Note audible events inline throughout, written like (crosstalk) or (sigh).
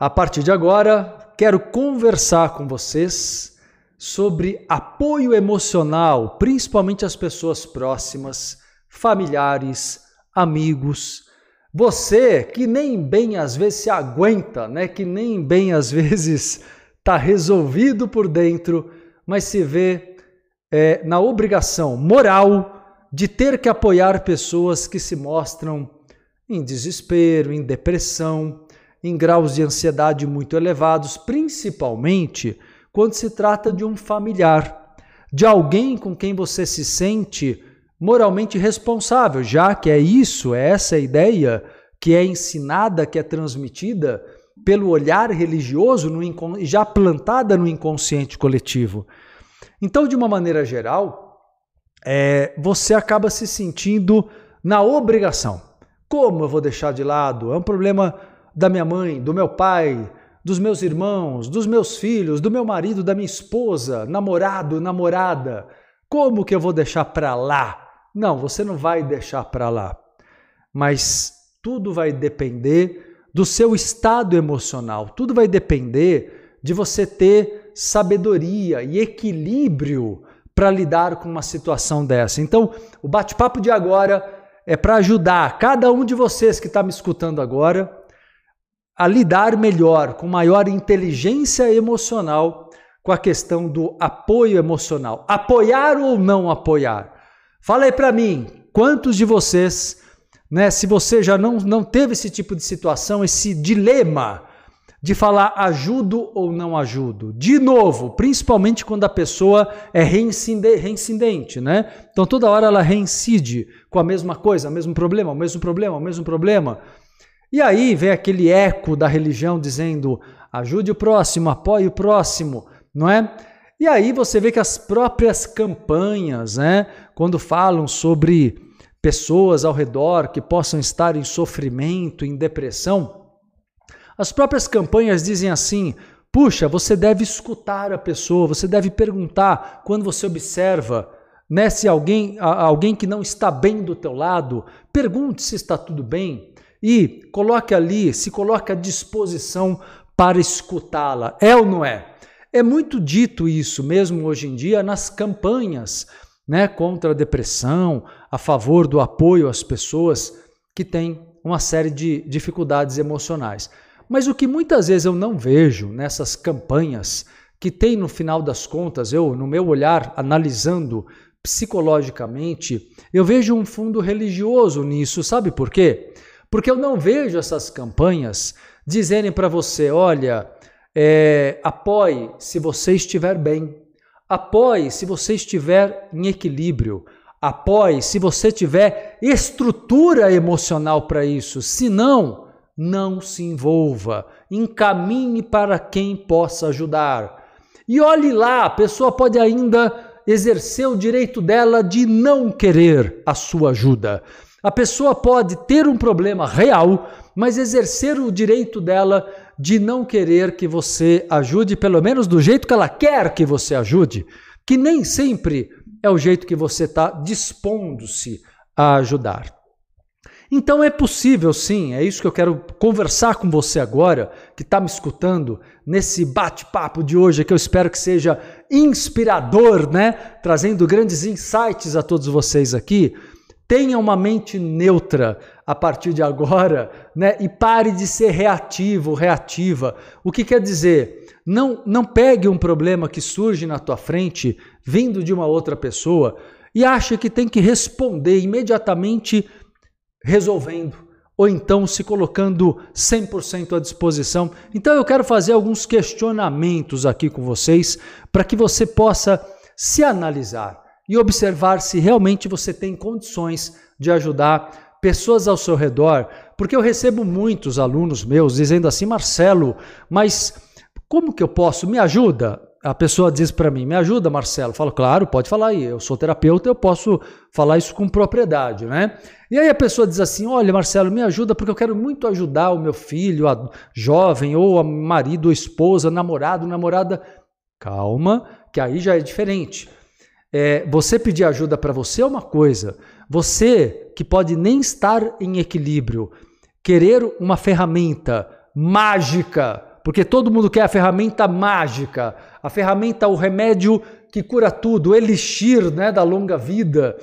A partir de agora, quero conversar com vocês sobre apoio emocional, principalmente às pessoas próximas, familiares, amigos. Você que nem bem às vezes se aguenta, né? Que nem bem às (laughs) vezes está resolvido por dentro, mas se vê é, na obrigação moral de ter que apoiar pessoas que se mostram em desespero, em depressão, em graus de ansiedade muito elevados, principalmente quando se trata de um familiar, de alguém com quem você se sente moralmente responsável, já que é isso, é essa ideia que é ensinada, que é transmitida pelo olhar religioso no já plantada no inconsciente coletivo. Então, de uma maneira geral, é, você acaba se sentindo na obrigação. Como eu vou deixar de lado? É um problema da minha mãe, do meu pai, dos meus irmãos, dos meus filhos, do meu marido, da minha esposa, namorado, namorada. Como que eu vou deixar para lá? Não, você não vai deixar para lá. Mas tudo vai depender do seu estado emocional. Tudo vai depender de você ter sabedoria e equilíbrio para lidar com uma situação dessa. Então, o bate-papo de agora é para ajudar cada um de vocês que está me escutando agora a lidar melhor, com maior inteligência emocional com a questão do apoio emocional. Apoiar ou não apoiar? Fala aí para mim, quantos de vocês né? Se você já não, não teve esse tipo de situação, esse dilema de falar ajudo ou não ajudo. De novo, principalmente quando a pessoa é reincidente, né? Então toda hora ela reincide com a mesma coisa, o mesmo problema, o mesmo problema, o mesmo problema. E aí vem aquele eco da religião dizendo ajude o próximo, apoie o próximo, não é? E aí você vê que as próprias campanhas, né, quando falam sobre pessoas ao redor que possam estar em sofrimento, em depressão, as próprias campanhas dizem assim: puxa, você deve escutar a pessoa, você deve perguntar quando você observa. Né, se alguém, alguém que não está bem do teu lado, pergunte se está tudo bem e coloque ali, se coloque à disposição para escutá-la. É ou não é? É muito dito isso mesmo hoje em dia nas campanhas né, contra a depressão, a favor do apoio às pessoas que têm uma série de dificuldades emocionais. Mas o que muitas vezes eu não vejo nessas campanhas, que tem no final das contas, eu, no meu olhar, analisando psicologicamente, eu vejo um fundo religioso nisso, sabe por quê? Porque eu não vejo essas campanhas dizerem para você: olha, é, apoie se você estiver bem, Apoie se você estiver em equilíbrio. Apoie se você tiver estrutura emocional para isso. Se não, não se envolva. Encaminhe para quem possa ajudar. E olhe lá, a pessoa pode ainda exercer o direito dela de não querer a sua ajuda. A pessoa pode ter um problema real, mas exercer o direito dela de não querer que você ajude, pelo menos do jeito que ela quer que você ajude, que nem sempre é o jeito que você está dispondo-se a ajudar. Então é possível sim, é isso que eu quero conversar com você agora, que está me escutando nesse bate-papo de hoje, que eu espero que seja inspirador, né? Trazendo grandes insights a todos vocês aqui. Tenha uma mente neutra a partir de agora, né? E pare de ser reativo, reativa. O que quer dizer? Não, não pegue um problema que surge na tua frente, vindo de uma outra pessoa, e ache que tem que responder imediatamente resolvendo, ou então se colocando 100% à disposição. Então eu quero fazer alguns questionamentos aqui com vocês, para que você possa se analisar e observar se realmente você tem condições de ajudar pessoas ao seu redor, porque eu recebo muitos alunos meus dizendo assim, Marcelo, mas como que eu posso? Me ajuda? A pessoa diz para mim, me ajuda, Marcelo. Eu falo, claro, pode falar aí. Eu sou terapeuta, eu posso falar isso com propriedade, né? E aí a pessoa diz assim: olha, Marcelo, me ajuda porque eu quero muito ajudar o meu filho, a jovem, ou a marido, ou esposa, namorado, namorada. Calma, que aí já é diferente. É, você pedir ajuda para você é uma coisa. Você que pode nem estar em equilíbrio, querer uma ferramenta mágica porque todo mundo quer a ferramenta mágica, a ferramenta, o remédio que cura tudo, o elixir né, da longa vida.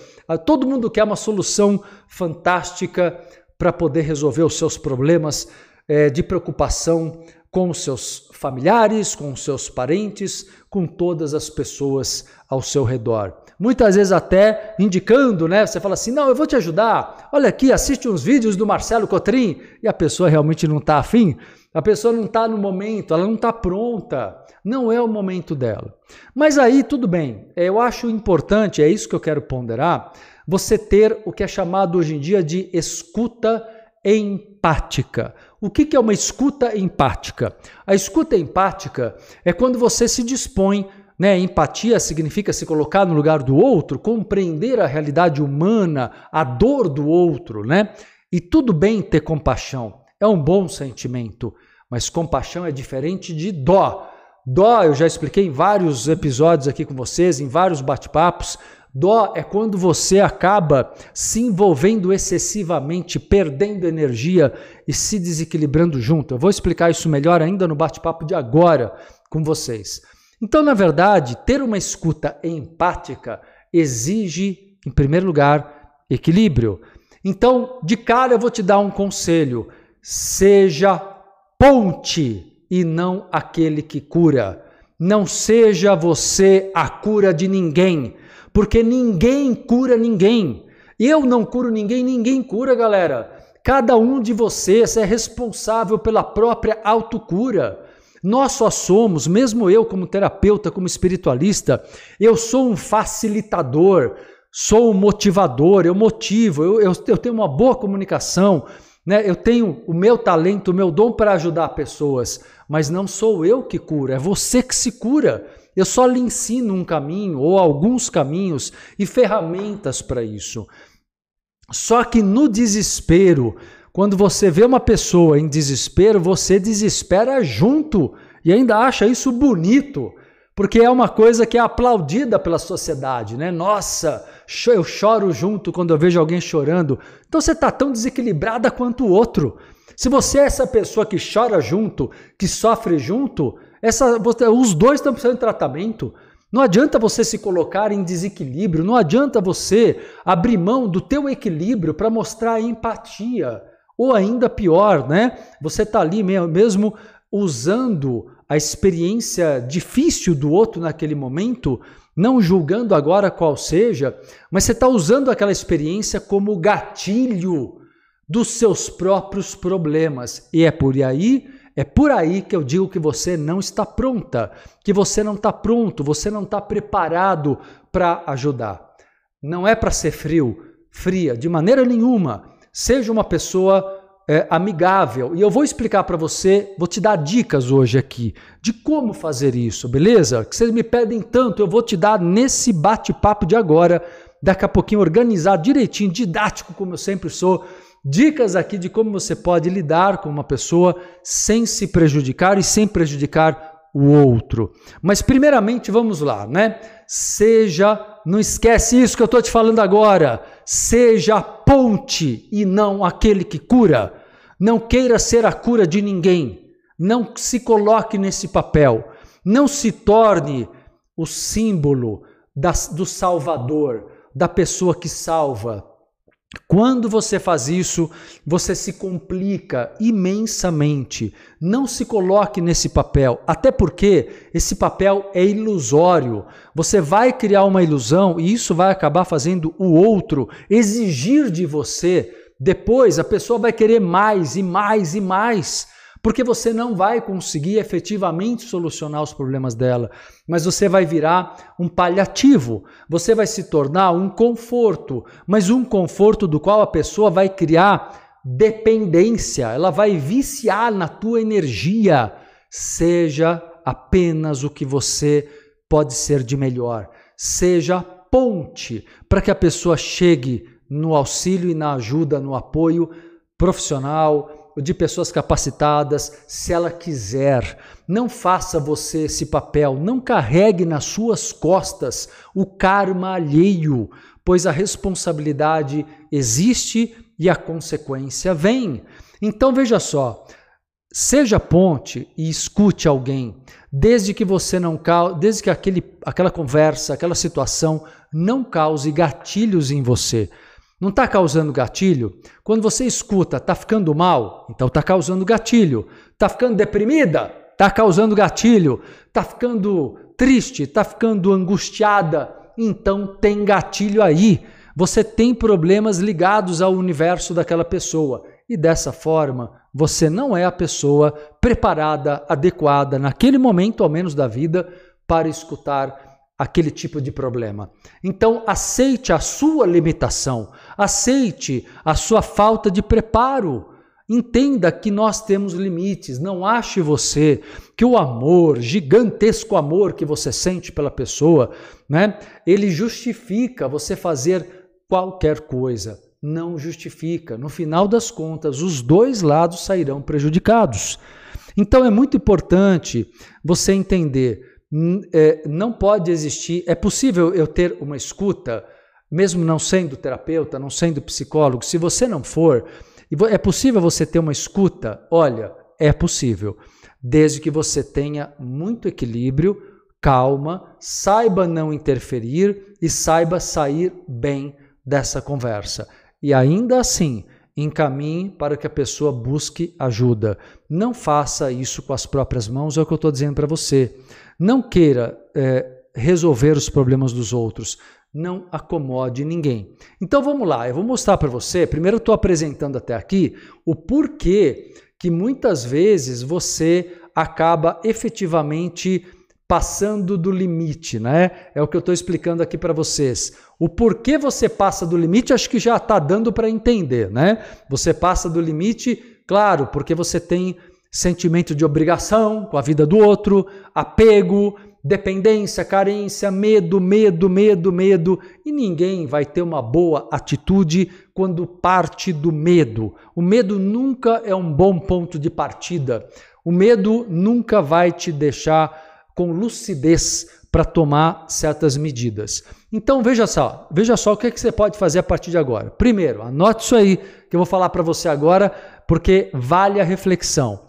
Todo mundo quer uma solução fantástica para poder resolver os seus problemas é, de preocupação com os seus familiares, com seus parentes, com todas as pessoas ao seu redor. Muitas vezes até indicando, né? Você fala assim: não, eu vou te ajudar. Olha aqui, assiste uns vídeos do Marcelo Cotrim. E a pessoa realmente não está afim. A pessoa não está no momento, ela não está pronta. Não é o momento dela. Mas aí tudo bem. Eu acho importante, é isso que eu quero ponderar, você ter o que é chamado hoje em dia de escuta empática. O que é uma escuta empática? A escuta empática é quando você se dispõe, né? Empatia significa se colocar no lugar do outro, compreender a realidade humana, a dor do outro, né? E tudo bem ter compaixão, é um bom sentimento, mas compaixão é diferente de dó. Dó, eu já expliquei em vários episódios aqui com vocês, em vários bate-papos. Dó é quando você acaba se envolvendo excessivamente, perdendo energia e se desequilibrando junto. Eu vou explicar isso melhor ainda no bate-papo de agora com vocês. Então, na verdade, ter uma escuta empática exige, em primeiro lugar, equilíbrio. Então, de cara, eu vou te dar um conselho: seja ponte e não aquele que cura. Não seja você a cura de ninguém porque ninguém cura ninguém. Eu não curo ninguém, ninguém cura, galera. Cada um de vocês é responsável pela própria autocura. Nós só somos, mesmo eu como terapeuta, como espiritualista, eu sou um facilitador, sou um motivador, eu motivo, eu, eu, eu tenho uma boa comunicação, né? eu tenho o meu talento, o meu dom para ajudar pessoas, mas não sou eu que cura, é você que se cura. Eu só lhe ensino um caminho ou alguns caminhos e ferramentas para isso. Só que no desespero, quando você vê uma pessoa em desespero, você desespera junto e ainda acha isso bonito, porque é uma coisa que é aplaudida pela sociedade, né? Nossa, eu choro junto quando eu vejo alguém chorando. Então você está tão desequilibrada quanto o outro. Se você é essa pessoa que chora junto, que sofre junto, essa, os dois estão precisando de tratamento. Não adianta você se colocar em desequilíbrio, não adianta você abrir mão do teu equilíbrio para mostrar empatia. Ou ainda pior, né? Você está ali mesmo usando a experiência difícil do outro naquele momento, não julgando agora qual seja, mas você está usando aquela experiência como gatilho dos seus próprios problemas. E é por aí é por aí que eu digo que você não está pronta, que você não está pronto, você não está preparado para ajudar. Não é para ser frio, fria, de maneira nenhuma. Seja uma pessoa é, amigável. E eu vou explicar para você, vou te dar dicas hoje aqui de como fazer isso, beleza? Que vocês me pedem tanto, eu vou te dar nesse bate-papo de agora, daqui a pouquinho organizado direitinho, didático, como eu sempre sou dicas aqui de como você pode lidar com uma pessoa sem se prejudicar e sem prejudicar o outro. Mas primeiramente, vamos lá, né? Seja, não esquece isso que eu estou te falando agora, seja ponte e não aquele que cura. Não queira ser a cura de ninguém. Não se coloque nesse papel. Não se torne o símbolo do Salvador, da pessoa que salva. Quando você faz isso, você se complica imensamente. Não se coloque nesse papel, até porque esse papel é ilusório. Você vai criar uma ilusão e isso vai acabar fazendo o outro exigir de você. Depois a pessoa vai querer mais e mais e mais porque você não vai conseguir efetivamente solucionar os problemas dela, mas você vai virar um paliativo, você vai se tornar um conforto, mas um conforto do qual a pessoa vai criar dependência, ela vai viciar na tua energia. Seja apenas o que você pode ser de melhor, seja ponte para que a pessoa chegue no auxílio e na ajuda, no apoio profissional, de pessoas capacitadas, se ela quiser. Não faça você esse papel, não carregue nas suas costas o karma alheio, pois a responsabilidade existe e a consequência vem. Então veja só, seja ponte e escute alguém, desde que você não desde que aquele, aquela conversa, aquela situação não cause gatilhos em você. Não está causando gatilho? Quando você escuta, está ficando mal? Então está causando gatilho. Está ficando deprimida? Está causando gatilho. Está ficando triste? Está ficando angustiada? Então tem gatilho aí. Você tem problemas ligados ao universo daquela pessoa. E dessa forma, você não é a pessoa preparada, adequada, naquele momento, ao menos da vida, para escutar aquele tipo de problema. Então, aceite a sua limitação, aceite a sua falta de preparo. Entenda que nós temos limites. Não ache você que o amor, gigantesco amor que você sente pela pessoa, né, ele justifica você fazer qualquer coisa. Não justifica. No final das contas, os dois lados sairão prejudicados. Então é muito importante você entender não pode existir. É possível eu ter uma escuta, mesmo não sendo terapeuta, não sendo psicólogo. Se você não for, é possível você ter uma escuta? Olha, é possível, desde que você tenha muito equilíbrio, calma, saiba não interferir e saiba sair bem dessa conversa. E ainda assim, encaminhe para que a pessoa busque ajuda. Não faça isso com as próprias mãos, é o que eu estou dizendo para você. Não queira é, resolver os problemas dos outros. Não acomode ninguém. Então vamos lá, eu vou mostrar para você. Primeiro, estou apresentando até aqui o porquê que muitas vezes você acaba efetivamente passando do limite, né? É o que eu estou explicando aqui para vocês. O porquê você passa do limite, acho que já está dando para entender, né? Você passa do limite, claro, porque você tem sentimento de obrigação com a vida do outro, apego, dependência, carência, medo, medo, medo, medo. E ninguém vai ter uma boa atitude quando parte do medo. O medo nunca é um bom ponto de partida. O medo nunca vai te deixar com lucidez para tomar certas medidas. Então veja só, veja só o que, é que você pode fazer a partir de agora. Primeiro, anote isso aí que eu vou falar para você agora, porque vale a reflexão.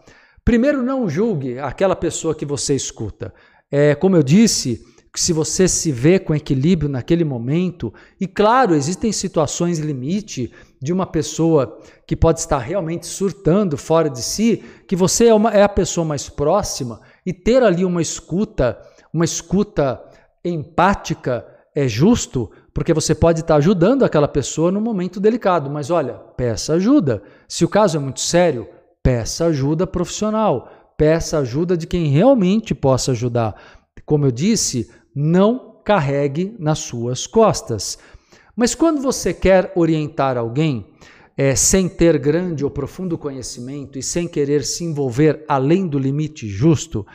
Primeiro, não julgue aquela pessoa que você escuta. É, como eu disse, se você se vê com equilíbrio naquele momento, e claro, existem situações limite de uma pessoa que pode estar realmente surtando fora de si, que você é, uma, é a pessoa mais próxima e ter ali uma escuta, uma escuta empática é justo, porque você pode estar ajudando aquela pessoa num momento delicado, mas olha, peça ajuda. Se o caso é muito sério, Peça ajuda profissional, peça ajuda de quem realmente possa ajudar. Como eu disse, não carregue nas suas costas. Mas quando você quer orientar alguém, é, sem ter grande ou profundo conhecimento e sem querer se envolver além do limite justo,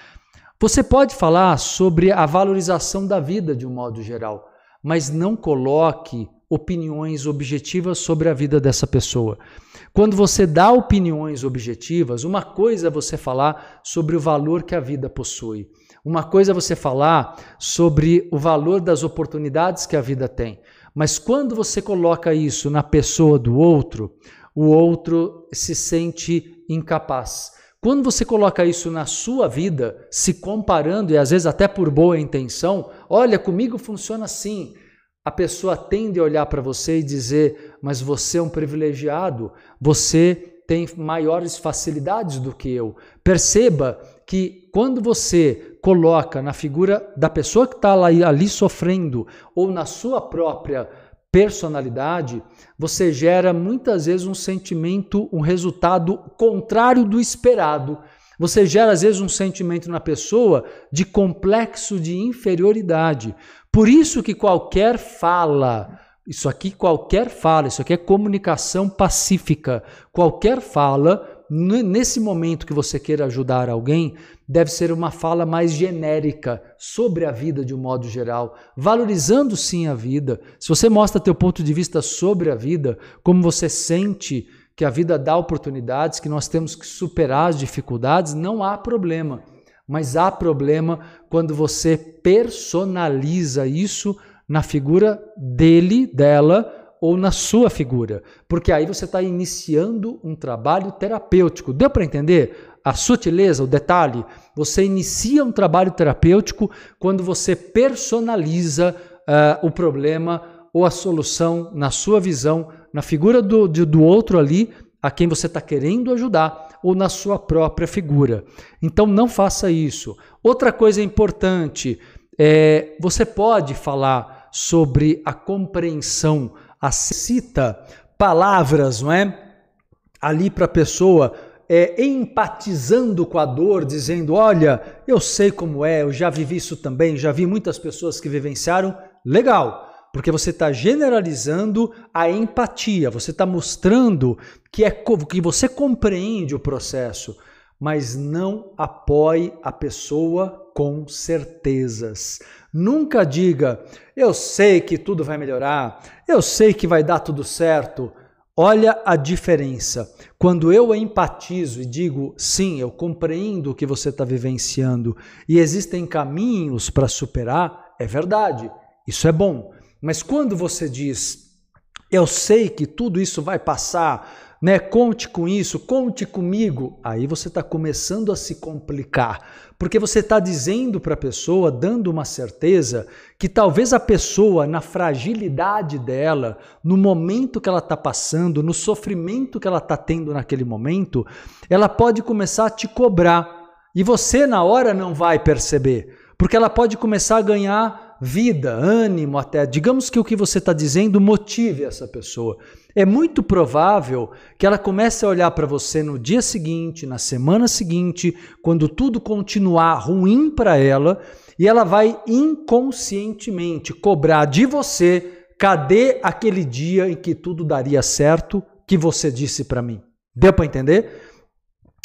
você pode falar sobre a valorização da vida de um modo geral, mas não coloque opiniões objetivas sobre a vida dessa pessoa. Quando você dá opiniões objetivas, uma coisa é você falar sobre o valor que a vida possui. Uma coisa é você falar sobre o valor das oportunidades que a vida tem. Mas quando você coloca isso na pessoa do outro, o outro se sente incapaz. Quando você coloca isso na sua vida, se comparando e às vezes até por boa intenção, olha, comigo funciona assim a pessoa tende a olhar para você e dizer: Mas você é um privilegiado, você tem maiores facilidades do que eu. Perceba que quando você coloca na figura da pessoa que está ali, sofrendo ou na sua própria personalidade, você gera muitas vezes um sentimento, um resultado contrário do esperado. Você gera às vezes um sentimento na pessoa de complexo de inferioridade. Por isso que qualquer fala, isso aqui qualquer fala, isso aqui é comunicação pacífica. Qualquer fala, nesse momento que você queira ajudar alguém, deve ser uma fala mais genérica sobre a vida de um modo geral, valorizando sim a vida. Se você mostra teu ponto de vista sobre a vida, como você sente que a vida dá oportunidades, que nós temos que superar as dificuldades, não há problema. Mas há problema quando você personaliza isso na figura dele, dela ou na sua figura, porque aí você está iniciando um trabalho terapêutico. Deu para entender? a sutileza, o detalhe? Você inicia um trabalho terapêutico quando você personaliza uh, o problema ou a solução na sua visão, na figura do, de, do outro ali, a quem você está querendo ajudar, ou na sua própria figura. Então não faça isso. Outra coisa importante é você pode falar sobre a compreensão, a cita palavras, não é? Ali para a pessoa é, empatizando com a dor, dizendo: Olha, eu sei como é, eu já vivi isso também, já vi muitas pessoas que vivenciaram. Legal, porque você está generalizando a empatia, você está mostrando que, é, que você compreende o processo, mas não apoie a pessoa com certezas. Nunca diga, eu sei que tudo vai melhorar, eu sei que vai dar tudo certo. Olha a diferença. Quando eu empatizo e digo, sim, eu compreendo o que você está vivenciando e existem caminhos para superar, é verdade, isso é bom. Mas quando você diz, eu sei que tudo isso vai passar, né? Conte com isso, conte comigo. Aí você está começando a se complicar, porque você está dizendo para a pessoa, dando uma certeza, que talvez a pessoa, na fragilidade dela, no momento que ela está passando, no sofrimento que ela está tendo naquele momento, ela pode começar a te cobrar. E você, na hora, não vai perceber, porque ela pode começar a ganhar vida, ânimo até. Digamos que o que você está dizendo motive essa pessoa. É muito provável que ela comece a olhar para você no dia seguinte, na semana seguinte, quando tudo continuar ruim para ela, e ela vai inconscientemente cobrar de você cadê aquele dia em que tudo daria certo que você disse para mim. Deu para entender?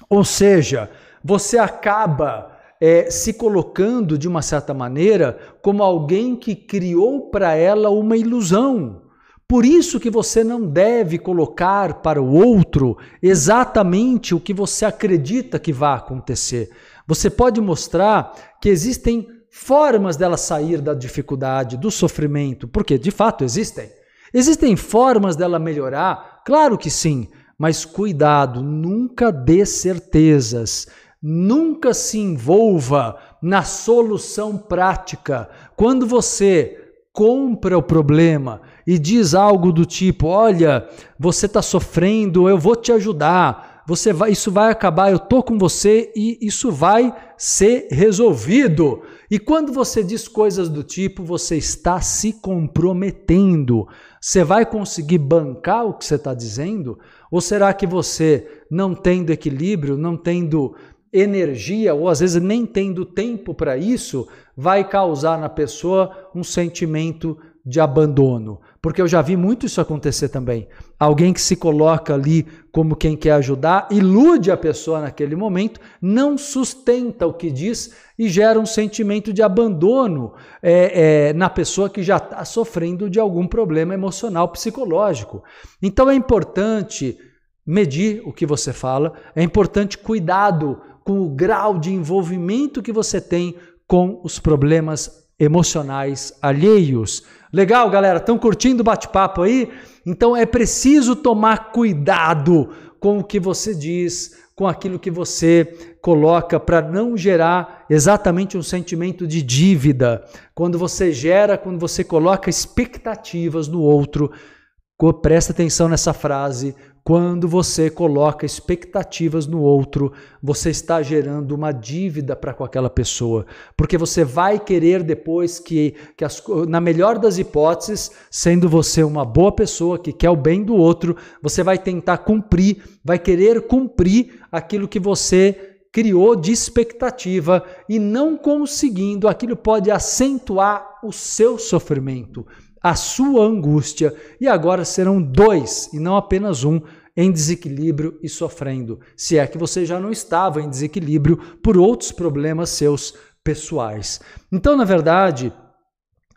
Ou seja, você acaba é, se colocando de uma certa maneira como alguém que criou para ela uma ilusão. Por isso que você não deve colocar para o outro exatamente o que você acredita que vai acontecer. Você pode mostrar que existem formas dela sair da dificuldade, do sofrimento, porque de fato existem. Existem formas dela melhorar? Claro que sim, mas cuidado, nunca dê certezas. Nunca se envolva na solução prática. Quando você compra o problema e diz algo do tipo: Olha, você está sofrendo, eu vou te ajudar. Você vai, isso vai acabar, eu tô com você e isso vai ser resolvido. E quando você diz coisas do tipo, você está se comprometendo. Você vai conseguir bancar o que você está dizendo? Ou será que você, não tendo equilíbrio, não tendo energia, ou às vezes nem tendo tempo para isso, vai causar na pessoa um sentimento de abandono. Porque eu já vi muito isso acontecer também. Alguém que se coloca ali como quem quer ajudar, ilude a pessoa naquele momento, não sustenta o que diz e gera um sentimento de abandono é, é, na pessoa que já está sofrendo de algum problema emocional, psicológico. Então é importante medir o que você fala, é importante cuidado com o grau de envolvimento que você tem com os problemas emocionais alheios. Legal, galera? Estão curtindo o bate-papo aí? Então é preciso tomar cuidado com o que você diz, com aquilo que você coloca para não gerar exatamente um sentimento de dívida. Quando você gera, quando você coloca expectativas no outro, presta atenção nessa frase, quando você coloca expectativas no outro, você está gerando uma dívida para com aquela pessoa, porque você vai querer depois que, que as, na melhor das hipóteses, sendo você uma boa pessoa que quer o bem do outro, você vai tentar cumprir, vai querer cumprir aquilo que você criou de expectativa e não conseguindo, aquilo pode acentuar o seu sofrimento a sua angústia, e agora serão dois e não apenas um em desequilíbrio e sofrendo, se é que você já não estava em desequilíbrio por outros problemas seus pessoais. Então, na verdade,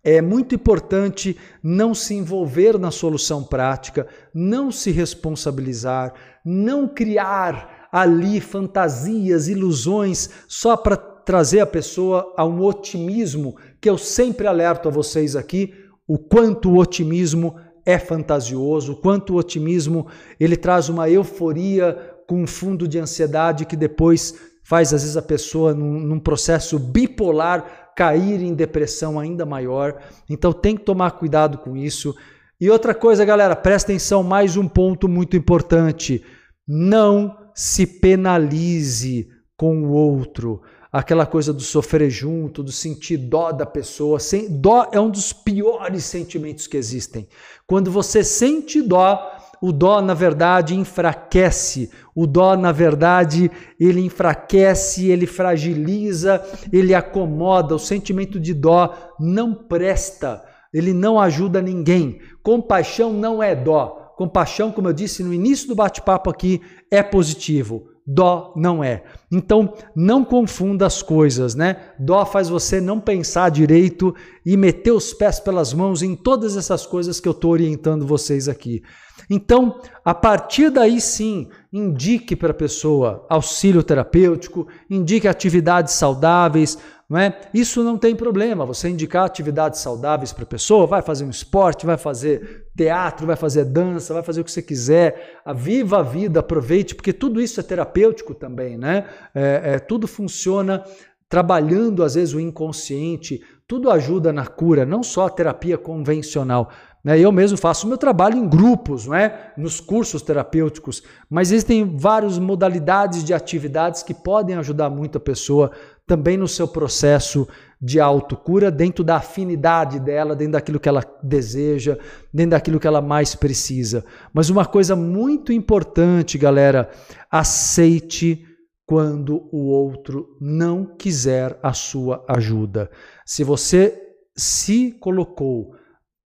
é muito importante não se envolver na solução prática, não se responsabilizar, não criar ali fantasias, ilusões só para trazer a pessoa a um otimismo que eu sempre alerto a vocês aqui, o quanto o otimismo é fantasioso, quanto o otimismo ele traz uma euforia com um fundo de ansiedade que depois faz às vezes a pessoa num, num processo bipolar cair em depressão ainda maior. Então tem que tomar cuidado com isso. E outra coisa, galera, presta atenção, mais um ponto muito importante. Não se penalize com o outro. Aquela coisa do sofrer junto, do sentir dó da pessoa. Dó é um dos piores sentimentos que existem. Quando você sente dó, o dó, na verdade, enfraquece. O dó, na verdade, ele enfraquece, ele fragiliza, ele acomoda. O sentimento de dó não presta, ele não ajuda ninguém. Compaixão não é dó. Compaixão, como eu disse no início do bate-papo aqui, é positivo. Dó não é. Então, não confunda as coisas, né? Dó faz você não pensar direito e meter os pés pelas mãos em todas essas coisas que eu estou orientando vocês aqui. Então, a partir daí sim, indique para a pessoa auxílio terapêutico, indique atividades saudáveis, não é? Isso não tem problema, você indicar atividades saudáveis para a pessoa, vai fazer um esporte, vai fazer teatro, vai fazer dança, vai fazer o que você quiser, viva a vida, aproveite, porque tudo isso é terapêutico também, né? É, é, tudo funciona trabalhando às vezes o inconsciente, tudo ajuda na cura, não só a terapia convencional. Né? Eu mesmo faço meu trabalho em grupos, não é? nos cursos terapêuticos, mas existem várias modalidades de atividades que podem ajudar muito a pessoa também no seu processo de autocura, dentro da afinidade dela, dentro daquilo que ela deseja, dentro daquilo que ela mais precisa. Mas uma coisa muito importante, galera, aceite quando o outro não quiser a sua ajuda. Se você se colocou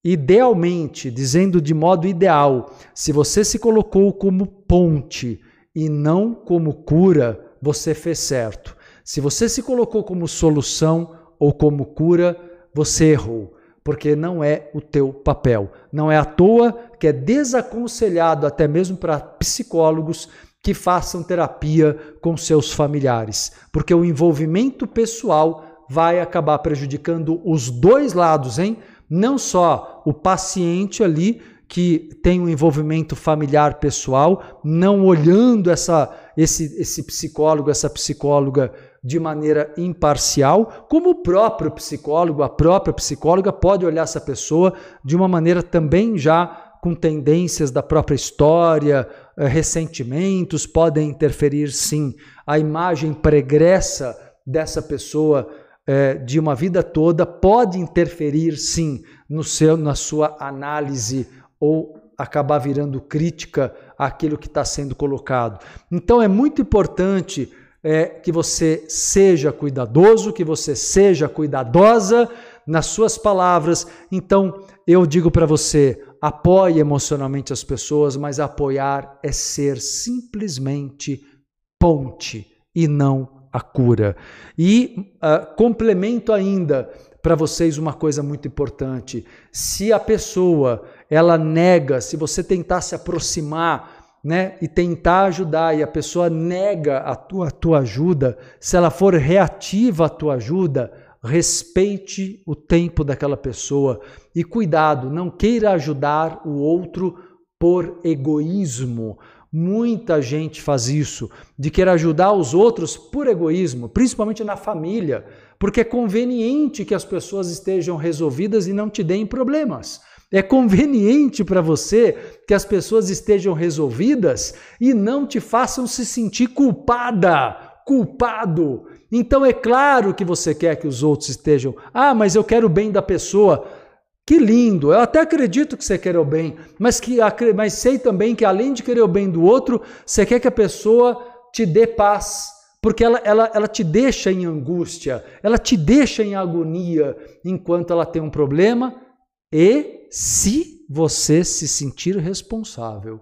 Idealmente, dizendo de modo ideal, se você se colocou como ponte e não como cura, você fez certo. Se você se colocou como solução ou como cura, você errou, porque não é o teu papel. Não é à toa que é desaconselhado até mesmo para psicólogos que façam terapia com seus familiares, porque o envolvimento pessoal vai acabar prejudicando os dois lados, hein? não só o paciente ali que tem um envolvimento familiar pessoal, não olhando essa, esse, esse psicólogo, essa psicóloga de maneira imparcial, como o próprio psicólogo, a própria psicóloga pode olhar essa pessoa de uma maneira também já com tendências da própria história, eh, ressentimentos, podem interferir sim. A imagem pregressa dessa pessoa é, de uma vida toda pode interferir sim no seu, na sua análise ou acabar virando crítica àquilo que está sendo colocado. Então é muito importante é, que você seja cuidadoso, que você seja cuidadosa nas suas palavras. Então eu digo para você, apoie emocionalmente as pessoas, mas apoiar é ser simplesmente ponte e não a cura. E uh, complemento ainda para vocês uma coisa muito importante. Se a pessoa ela nega, se você tentar se aproximar né, e tentar ajudar e a pessoa nega a tua, a tua ajuda, se ela for reativa à tua ajuda, respeite o tempo daquela pessoa e cuidado, não queira ajudar o outro por egoísmo, Muita gente faz isso, de querer ajudar os outros por egoísmo, principalmente na família, porque é conveniente que as pessoas estejam resolvidas e não te deem problemas. É conveniente para você que as pessoas estejam resolvidas e não te façam se sentir culpada, culpado. Então é claro que você quer que os outros estejam. Ah, mas eu quero o bem da pessoa. Que lindo! Eu até acredito que você quer o bem, mas, que, mas sei também que além de querer o bem do outro, você quer que a pessoa te dê paz, porque ela, ela, ela te deixa em angústia, ela te deixa em agonia enquanto ela tem um problema e se você se sentir responsável.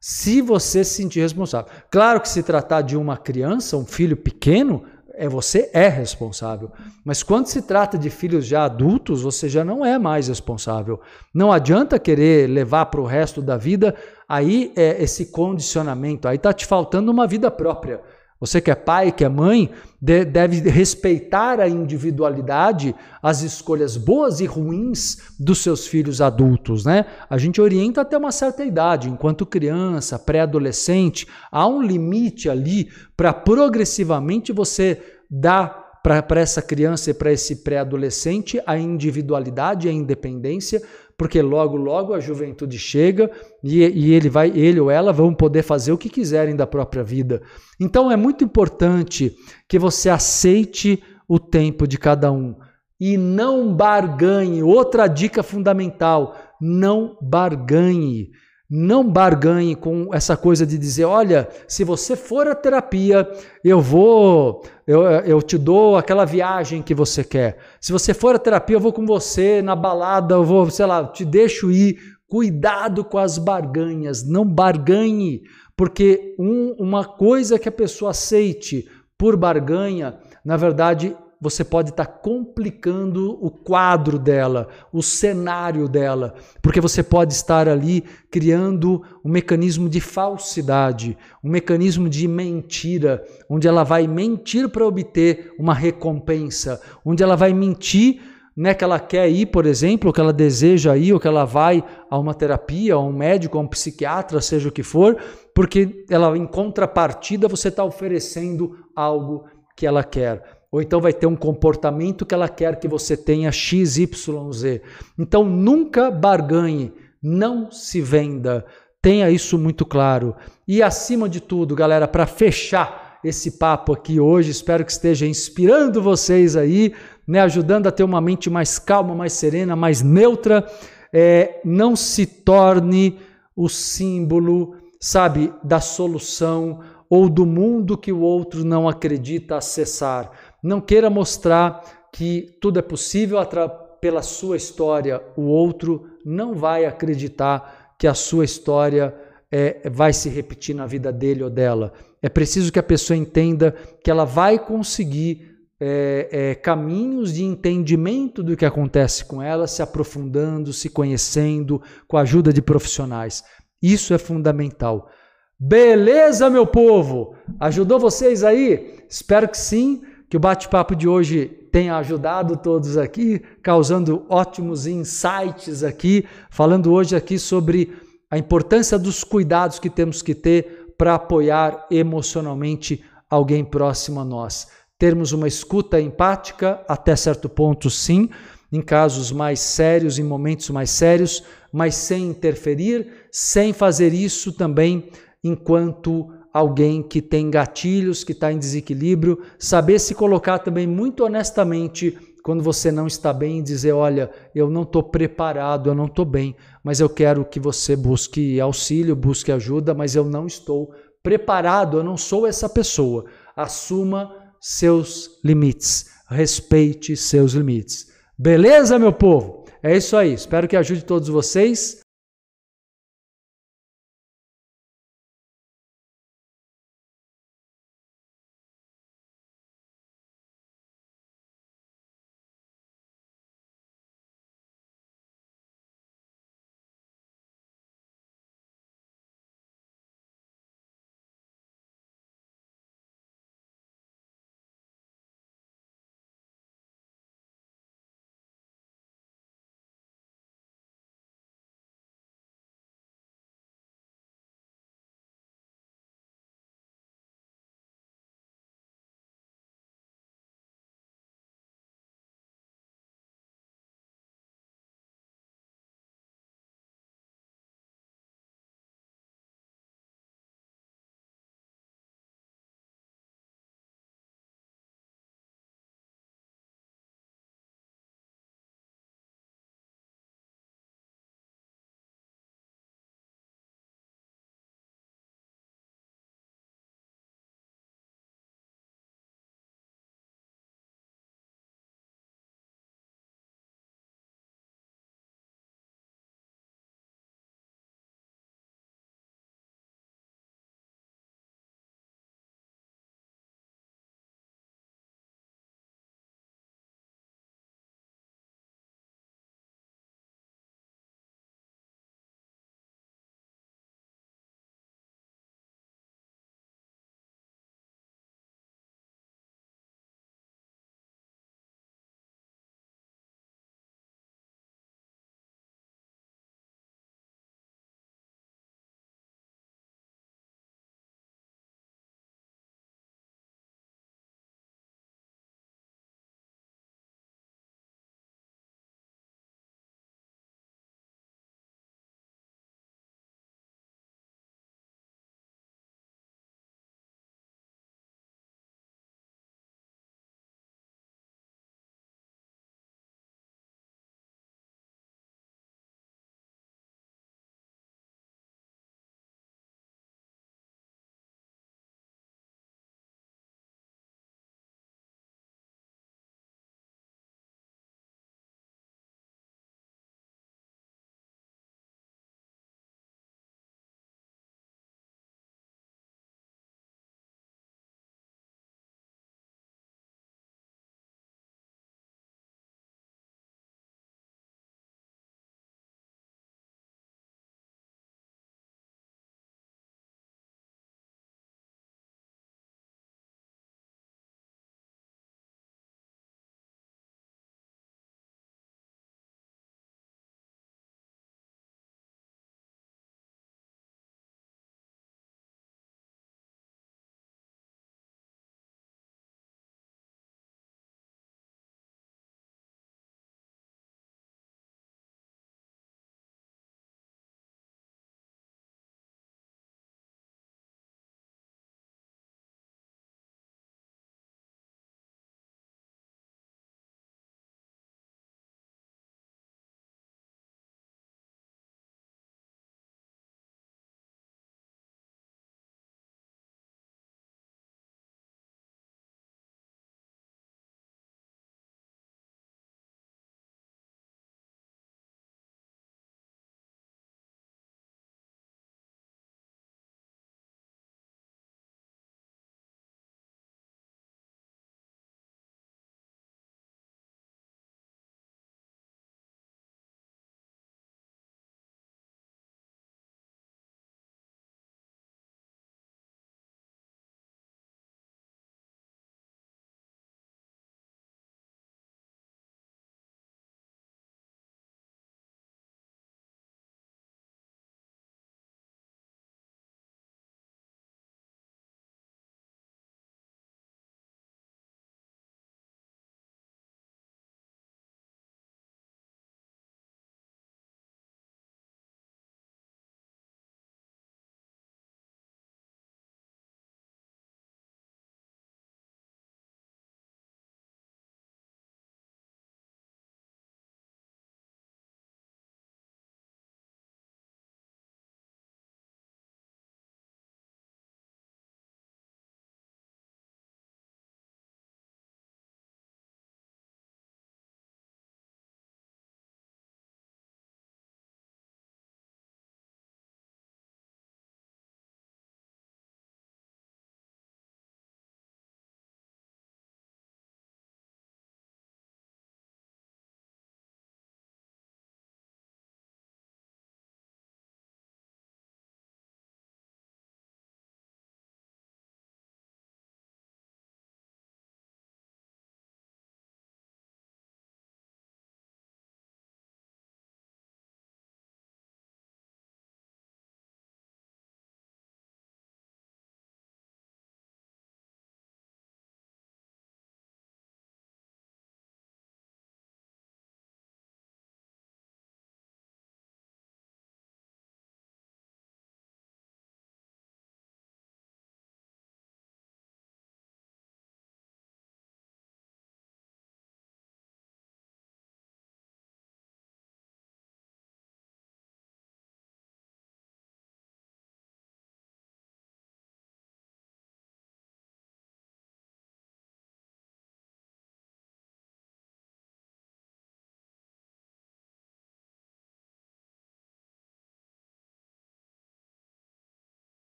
Se você se sentir responsável. Claro que se tratar de uma criança, um filho pequeno, é você é responsável. Mas quando se trata de filhos já adultos, você já não é mais responsável. Não adianta querer levar para o resto da vida aí é esse condicionamento. Aí está te faltando uma vida própria. Você que é pai, que é mãe, deve respeitar a individualidade, as escolhas boas e ruins dos seus filhos adultos, né? A gente orienta até uma certa idade, enquanto criança, pré-adolescente, há um limite ali para progressivamente você dar para essa criança e para esse pré-adolescente a individualidade, a independência, porque logo, logo a juventude chega e, e, ele vai, ele ou ela vão poder fazer o que quiserem da própria vida. Então é muito importante que você aceite o tempo de cada um e não barganhe. Outra dica fundamental: não barganhe. Não barganhe com essa coisa de dizer, olha, se você for à terapia, eu vou, eu, eu te dou aquela viagem que você quer. Se você for à terapia, eu vou com você na balada, eu vou, sei lá, te deixo ir. Cuidado com as barganhas, não barganhe, porque um, uma coisa que a pessoa aceite por barganha, na verdade, você pode estar tá complicando o quadro dela, o cenário dela, porque você pode estar ali criando um mecanismo de falsidade, um mecanismo de mentira, onde ela vai mentir para obter uma recompensa, onde ela vai mentir né, que ela quer ir, por exemplo, que ela deseja ir, ou que ela vai a uma terapia, a um médico, a um psiquiatra, seja o que for, porque ela, em contrapartida, você está oferecendo algo que ela quer ou então vai ter um comportamento que ela quer que você tenha XYZ. Então nunca barganhe, não se venda. Tenha isso muito claro. E acima de tudo, galera, para fechar esse papo aqui hoje, espero que esteja inspirando vocês aí, né, ajudando a ter uma mente mais calma, mais serena, mais neutra. É, não se torne o símbolo, sabe, da solução ou do mundo que o outro não acredita acessar. Não queira mostrar que tudo é possível pela sua história. O outro não vai acreditar que a sua história é, vai se repetir na vida dele ou dela. É preciso que a pessoa entenda que ela vai conseguir é, é, caminhos de entendimento do que acontece com ela, se aprofundando, se conhecendo, com a ajuda de profissionais. Isso é fundamental. Beleza, meu povo? Ajudou vocês aí? Espero que sim que o bate-papo de hoje tenha ajudado todos aqui, causando ótimos insights aqui, falando hoje aqui sobre a importância dos cuidados que temos que ter para apoiar emocionalmente alguém próximo a nós. Termos uma escuta empática até certo ponto, sim, em casos mais sérios, em momentos mais sérios, mas sem interferir, sem fazer isso também enquanto alguém que tem gatilhos, que está em desequilíbrio, saber se colocar também muito honestamente quando você não está bem e dizer: Olha, eu não estou preparado, eu não estou bem, mas eu quero que você busque auxílio, busque ajuda, mas eu não estou preparado, eu não sou essa pessoa. Assuma seus limites, respeite seus limites. Beleza, meu povo? É isso aí. Espero que ajude todos vocês.